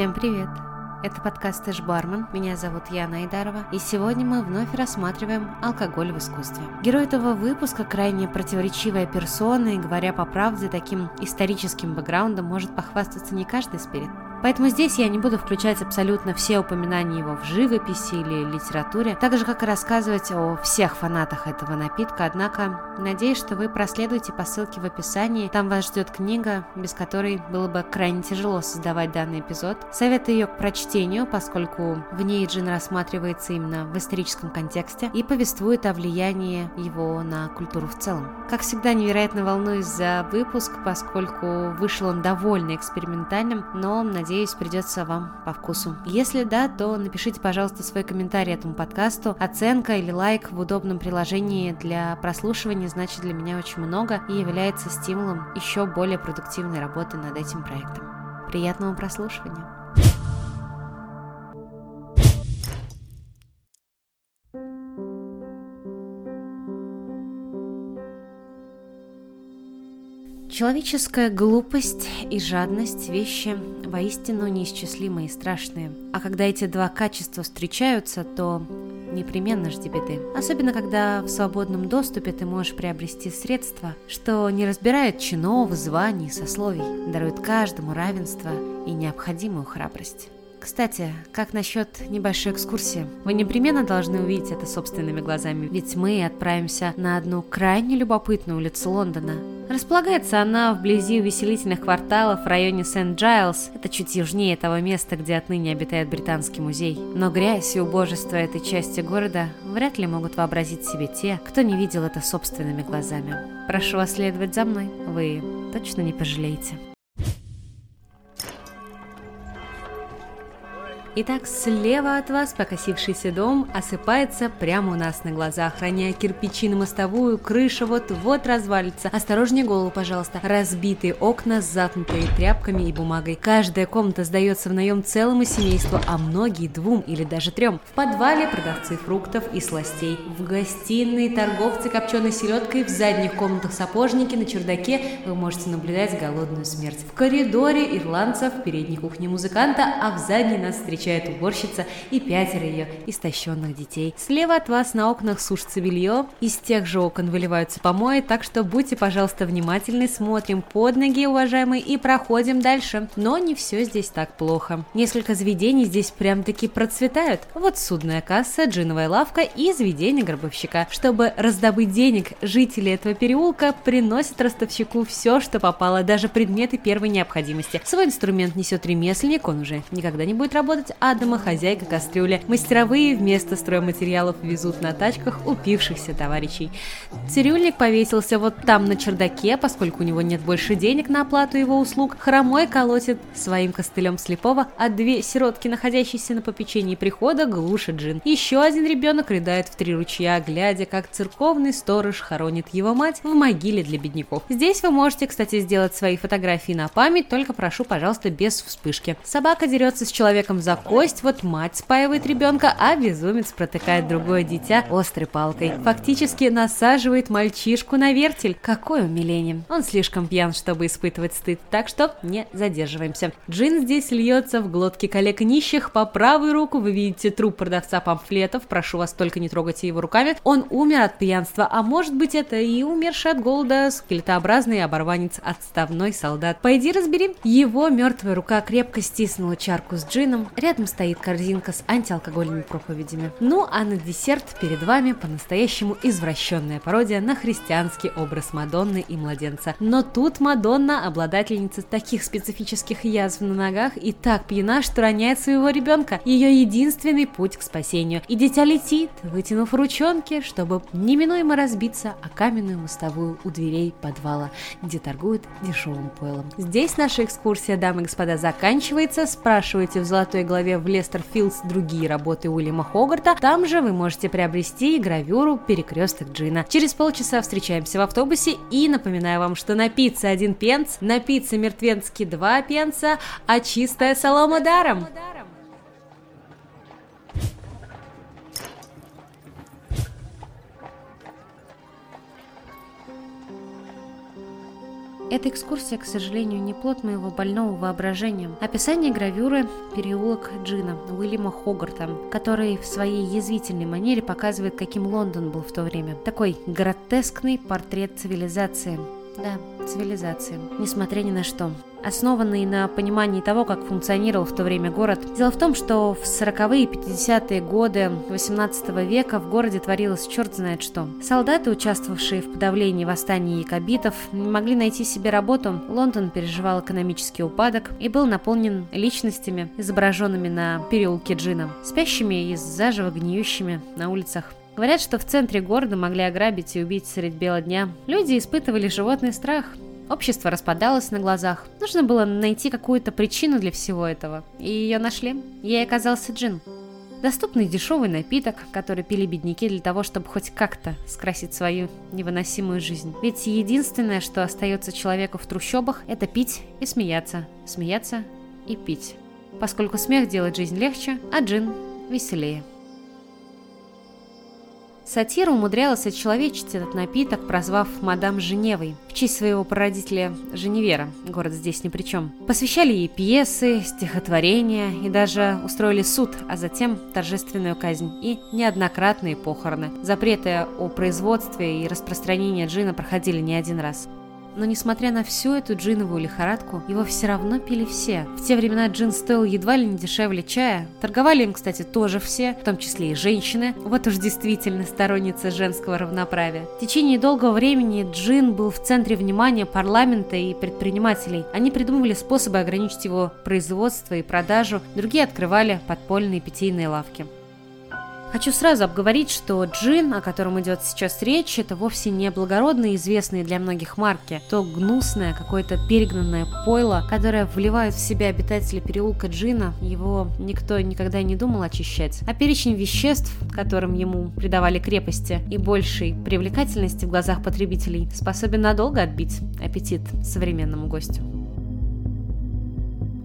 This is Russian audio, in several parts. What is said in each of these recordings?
Всем привет! Это подкаст «Эш Бармен». Меня зовут Яна Айдарова. И сегодня мы вновь рассматриваем алкоголь в искусстве. Герой этого выпуска крайне противоречивая персона, и, говоря по правде, таким историческим бэкграундом может похвастаться не каждый спирит. Поэтому здесь я не буду включать абсолютно все упоминания его в живописи или литературе, так же, как и рассказывать о всех фанатах этого напитка, однако надеюсь, что вы проследуете по ссылке в описании, там вас ждет книга, без которой было бы крайне тяжело создавать данный эпизод. Советую ее к прочтению, поскольку в ней Джин рассматривается именно в историческом контексте и повествует о влиянии его на культуру в целом. Как всегда, невероятно волнуюсь за выпуск, поскольку вышел он довольно экспериментальным, но, надеюсь, Надеюсь, придется вам по вкусу. Если да, то напишите, пожалуйста, свой комментарий этому подкасту. Оценка или лайк в удобном приложении для прослушивания значит для меня очень много и является стимулом еще более продуктивной работы над этим проектом. Приятного прослушивания! Человеческая глупость и жадность – вещи воистину неисчислимые и страшные. А когда эти два качества встречаются, то непременно жди беды. Особенно, когда в свободном доступе ты можешь приобрести средства, что не разбирают чинов, званий, сословий, даруют каждому равенство и необходимую храбрость. Кстати, как насчет небольшой экскурсии? Вы непременно должны увидеть это собственными глазами, ведь мы отправимся на одну крайне любопытную улицу Лондона. Располагается она вблизи увеселительных кварталов в районе Сент-Джайлз. Это чуть южнее того места, где отныне обитает Британский музей. Но грязь и убожество этой части города вряд ли могут вообразить себе те, кто не видел это собственными глазами. Прошу вас следовать за мной, вы точно не пожалеете. Итак, слева от вас покосившийся дом осыпается прямо у нас на глазах, роняя кирпичи на мостовую, крыша вот-вот развалится. Осторожнее голову, пожалуйста. Разбитые окна, затнутые тряпками и бумагой. Каждая комната сдается в наем целому семейству, а многие двум или даже трем. В подвале продавцы фруктов и сластей. В гостиной торговцы копченой селедкой, в задних комнатах сапожники, на чердаке вы можете наблюдать голодную смерть. В коридоре ирландцев, в передней кухне музыканта, а в задней нас встречает встречает уборщица и пятеро ее истощенных детей. Слева от вас на окнах сушится белье, из тех же окон выливаются помои, так что будьте, пожалуйста, внимательны, смотрим под ноги, уважаемые, и проходим дальше. Но не все здесь так плохо. Несколько заведений здесь прям-таки процветают. Вот судная касса, джиновая лавка и заведение гробовщика. Чтобы раздобыть денег, жители этого переулка приносят ростовщику все, что попало, даже предметы первой необходимости. Свой инструмент несет ремесленник, он уже никогда не будет работать, есть а домохозяйка кастрюля. Мастеровые вместо стройматериалов везут на тачках упившихся товарищей. Цирюльник повесился вот там на чердаке, поскольку у него нет больше денег на оплату его услуг. Хромой колотит своим костылем слепого, а две сиротки, находящиеся на попечении прихода, глушат джин. Еще один ребенок рыдает в три ручья, глядя, как церковный сторож хоронит его мать в могиле для бедняков. Здесь вы можете, кстати, сделать свои фотографии на память, только прошу, пожалуйста, без вспышки. Собака дерется с человеком за кость, вот мать спаивает ребенка, а безумец протыкает другое дитя острой палкой. Фактически насаживает мальчишку на вертель. Какое умиление. Он слишком пьян, чтобы испытывать стыд, так что не задерживаемся. Джин здесь льется в глотки коллег нищих. По правую руку вы видите труп продавца памфлетов. Прошу вас, только не трогайте его руками. Он умер от пьянства, а может быть это и умерший от голода скелетообразный оборванец, отставной солдат. Пойди разбери. Его мертвая рука крепко стиснула чарку с джином. Рядом стоит корзинка с антиалкогольными проповедями. Ну а на десерт перед вами по-настоящему извращенная пародия на христианский образ Мадонны и младенца. Но тут Мадонна, обладательница таких специфических язв на ногах, и так пьяна, что роняет своего ребенка. Ее единственный путь к спасению. И дитя летит, вытянув ручонки, чтобы неминуемо разбиться о каменную мостовую у дверей подвала, где торгуют дешевым пойлом. Здесь наша экскурсия, дамы и господа, заканчивается. Спрашивайте в золотой главе главе в Лестер Филдс другие работы Уильяма Хогарта. Там же вы можете приобрести гравюру «Перекресток Джина». Через полчаса встречаемся в автобусе и напоминаю вам, что на пицце один пенс, на пицце мертвенски два пенса, а чистая солома даром. Эта экскурсия, к сожалению, не плод моего больного воображения. Описание гравюры «Переулок Джина» Уильяма Хогарта, который в своей язвительной манере показывает, каким Лондон был в то время. Такой гротескный портрет цивилизации. Да, цивилизации, несмотря ни на что основанный на понимании того, как функционировал в то время город. Дело в том, что в 40-е и 50-е годы 18 века в городе творилось черт знает что. Солдаты, участвовавшие в подавлении восстаний якобитов, не могли найти себе работу. Лондон переживал экономический упадок и был наполнен личностями, изображенными на переулке Джина, спящими и заживо гниющими на улицах. Говорят, что в центре города могли ограбить и убить средь бела дня. Люди испытывали животный страх, Общество распадалось на глазах. Нужно было найти какую-то причину для всего этого. И ее нашли. Ей оказался джин. Доступный дешевый напиток, который пили бедняки для того, чтобы хоть как-то скрасить свою невыносимую жизнь. Ведь единственное, что остается человеку в трущобах, это пить и смеяться. Смеяться и пить. Поскольку смех делает жизнь легче, а джин веселее. Сатира умудрялась очеловечить этот напиток, прозвав мадам Женевой, в честь своего прародителя Женевера, город здесь ни при чем. Посвящали ей пьесы, стихотворения и даже устроили суд, а затем торжественную казнь и неоднократные похороны. Запреты о производстве и распространении джина проходили не один раз. Но несмотря на всю эту джиновую лихорадку, его все равно пили все. В те времена джин стоил едва ли не дешевле чая. Торговали им, кстати, тоже все, в том числе и женщины. Вот уж действительно сторонница женского равноправия. В течение долгого времени джин был в центре внимания парламента и предпринимателей. Они придумывали способы ограничить его производство и продажу, другие открывали подпольные питейные лавки. Хочу сразу обговорить, что джин, о котором идет сейчас речь, это вовсе не благородные, известные для многих марки, то гнусное, какое-то перегнанное пойло, которое вливают в себя обитатели переулка джина, его никто никогда не думал очищать. А перечень веществ, которым ему придавали крепости и большей привлекательности в глазах потребителей, способен надолго отбить аппетит современному гостю.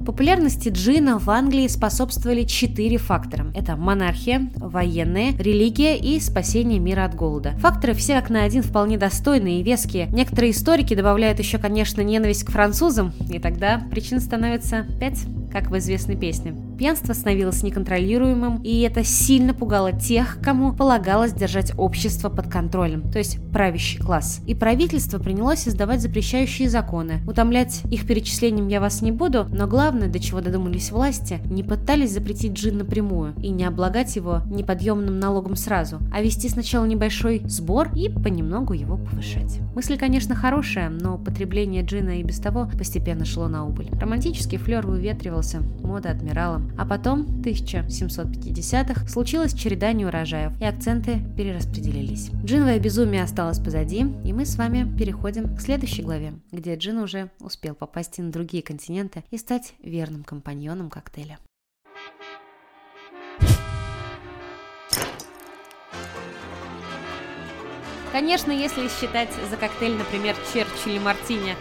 Популярности джина в Англии способствовали четыре фактора. Это монархия, военная, религия и спасение мира от голода. Факторы все как на один вполне достойные и веские. Некоторые историки добавляют еще, конечно, ненависть к французам, и тогда причин становится пять, как в известной песне. Пьянство становилось неконтролируемым, и это сильно пугало тех, кому полагалось держать общество под контролем, то есть правящий класс. И правительство принялось издавать запрещающие законы. Утомлять их перечислением я вас не буду, но главное, до чего додумались власти, не пытались запретить джин напрямую и не облагать его неподъемным налогом сразу, а вести сначала небольшой сбор и понемногу его повышать. Мысль, конечно, хорошая, но потребление джина и без того постепенно шло на убыль. Романтический флер выветривался, мода отмирала. А потом, в 1750-х, случилась череда неурожаев, и акценты перераспределились. Джиновое безумие осталось позади, и мы с вами переходим к следующей главе, где Джин уже успел попасть на другие континенты и стать верным компаньоном коктейля. Конечно, если считать за коктейль, например, Черчилль Мартини,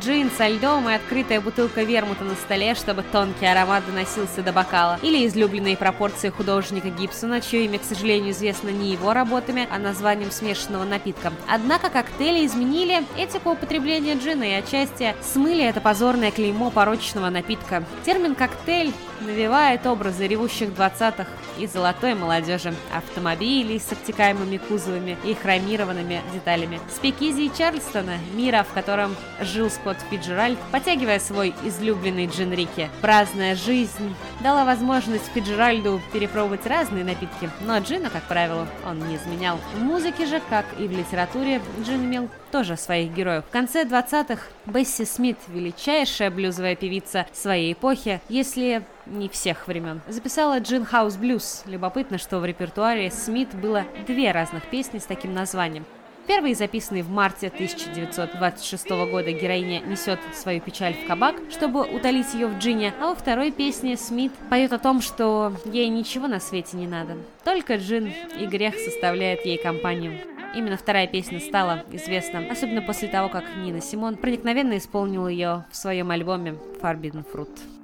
джин со льдом и открытая бутылка вермута на столе, чтобы тонкий аромат доносился до бокала. Или излюбленные пропорции художника Гибсона, чье имя, к сожалению, известно не его работами, а названием смешанного напитка. Однако коктейли изменили этику употребления джина и отчасти смыли это позорное клеймо порочного напитка. Термин «коктейль» навевает образы ревущих 20-х и золотой молодежи, автомобилей с обтекаемыми кузовами и хромированными деталями. Спикизи Чарльстона, мира, в котором жил Скотт Фиджеральд, потягивая свой излюбленный джин Рики. Праздная жизнь дала возможность Фиджеральду перепробовать разные напитки, но джина, как правило, он не изменял. В музыке же, как и в литературе, джин имел тоже своих героев. В конце 20-х Бесси Смит, величайшая блюзовая певица своей эпохи, если не всех времен, записала Джин Хаус Блюз. Любопытно, что в репертуаре Смит было две разных песни с таким названием. Первый, записанный в марте 1926 года, героиня несет свою печаль в кабак, чтобы утолить ее в джине, а во второй песне Смит поет о том, что ей ничего на свете не надо. Только джин и грех составляет ей компанию. Именно вторая песня стала известна, особенно после того, как Нина Симон проникновенно исполнила ее в своем альбоме Forbidden Fruit.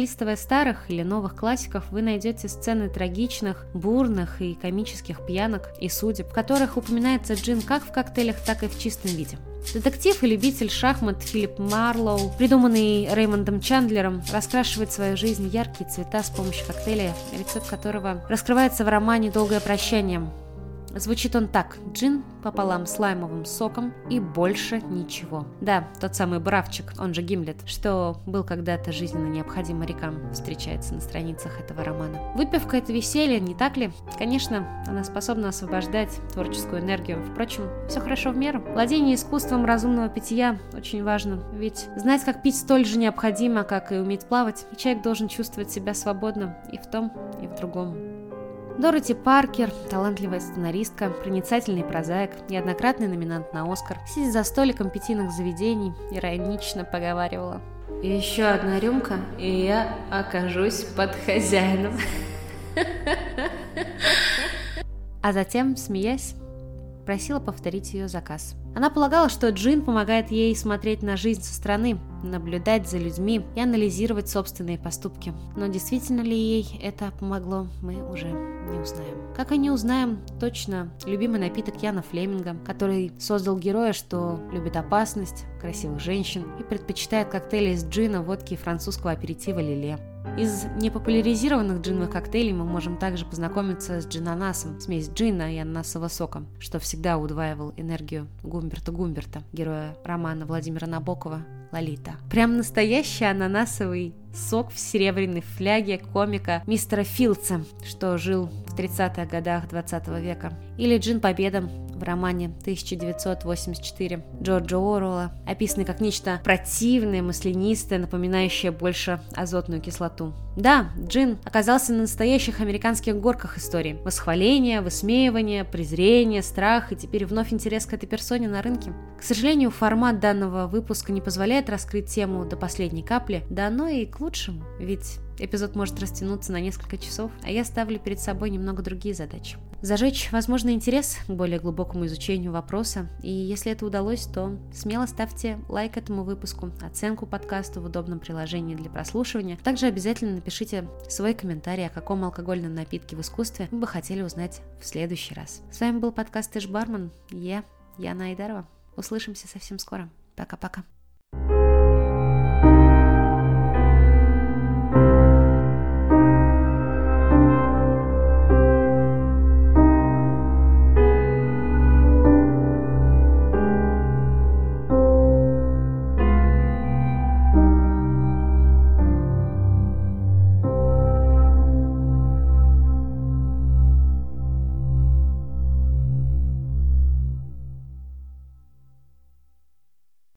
Пролистывая старых или новых классиков, вы найдете сцены трагичных, бурных и комических пьянок и судеб, в которых упоминается джин как в коктейлях, так и в чистом виде. Детектив и любитель шахмат Филипп Марлоу, придуманный Реймондом Чандлером, раскрашивает свою жизнь яркие цвета с помощью коктейля, рецепт которого раскрывается в романе «Долгое прощание», Звучит он так. Джин пополам с лаймовым соком и больше ничего. Да, тот самый бравчик, он же Гимлет, что был когда-то жизненно необходим морякам, встречается на страницах этого романа. Выпивка — это веселье, не так ли? Конечно, она способна освобождать творческую энергию. Впрочем, все хорошо в меру. Владение искусством разумного питья очень важно, ведь знать, как пить, столь же необходимо, как и уметь плавать, и человек должен чувствовать себя свободно и в том, и в другом. Дороти Паркер, талантливая сценаристка, проницательный прозаик, неоднократный номинант на Оскар, сидя за столиком питийных заведений, иронично поговаривала. «Еще одна рюмка, и я окажусь под хозяином». А затем, смеясь, просила повторить ее заказ. Она полагала, что джин помогает ей смотреть на жизнь со стороны, наблюдать за людьми и анализировать собственные поступки. Но действительно ли ей это помогло, мы уже не узнаем. Как и не узнаем точно любимый напиток Яна Флеминга, который создал героя, что любит опасность, красивых женщин и предпочитает коктейли из джина, водки и французского аперитива Лиле. Из непопуляризированных джиновых коктейлей мы можем также познакомиться с джинанасом, смесь джина и ананасового сока, что всегда удваивал энергию Гумберта Гумберта, героя романа Владимира Набокова «Лолита». Прям настоящий ананасовый сок в серебряной фляге комика мистера Филдса, что жил в 30-х годах 20 века. Или «Джин Победа» в романе 1984 Джорджа Оруэлла, описанный как нечто противное, маслянистое, напоминающее больше азотную кислоту. Да, Джин оказался на настоящих американских горках истории. Восхваление, высмеивание, презрение, страх и теперь вновь интерес к этой персоне на рынке. К сожалению, формат данного выпуска не позволяет раскрыть тему до последней капли, да оно и к лучшему, ведь эпизод может растянуться на несколько часов, а я ставлю перед собой немного другие задачи. Зажечь, возможно, интерес к более глубокому изучению вопроса, и если это удалось, то смело ставьте лайк этому выпуску, оценку подкасту в удобном приложении для прослушивания. Также обязательно напишите свой комментарий, о каком алкогольном напитке в искусстве вы бы хотели узнать в следующий раз. С вами был подкаст Эш Бармен, я, Яна Айдарова. Услышимся совсем скоро. Пока-пока.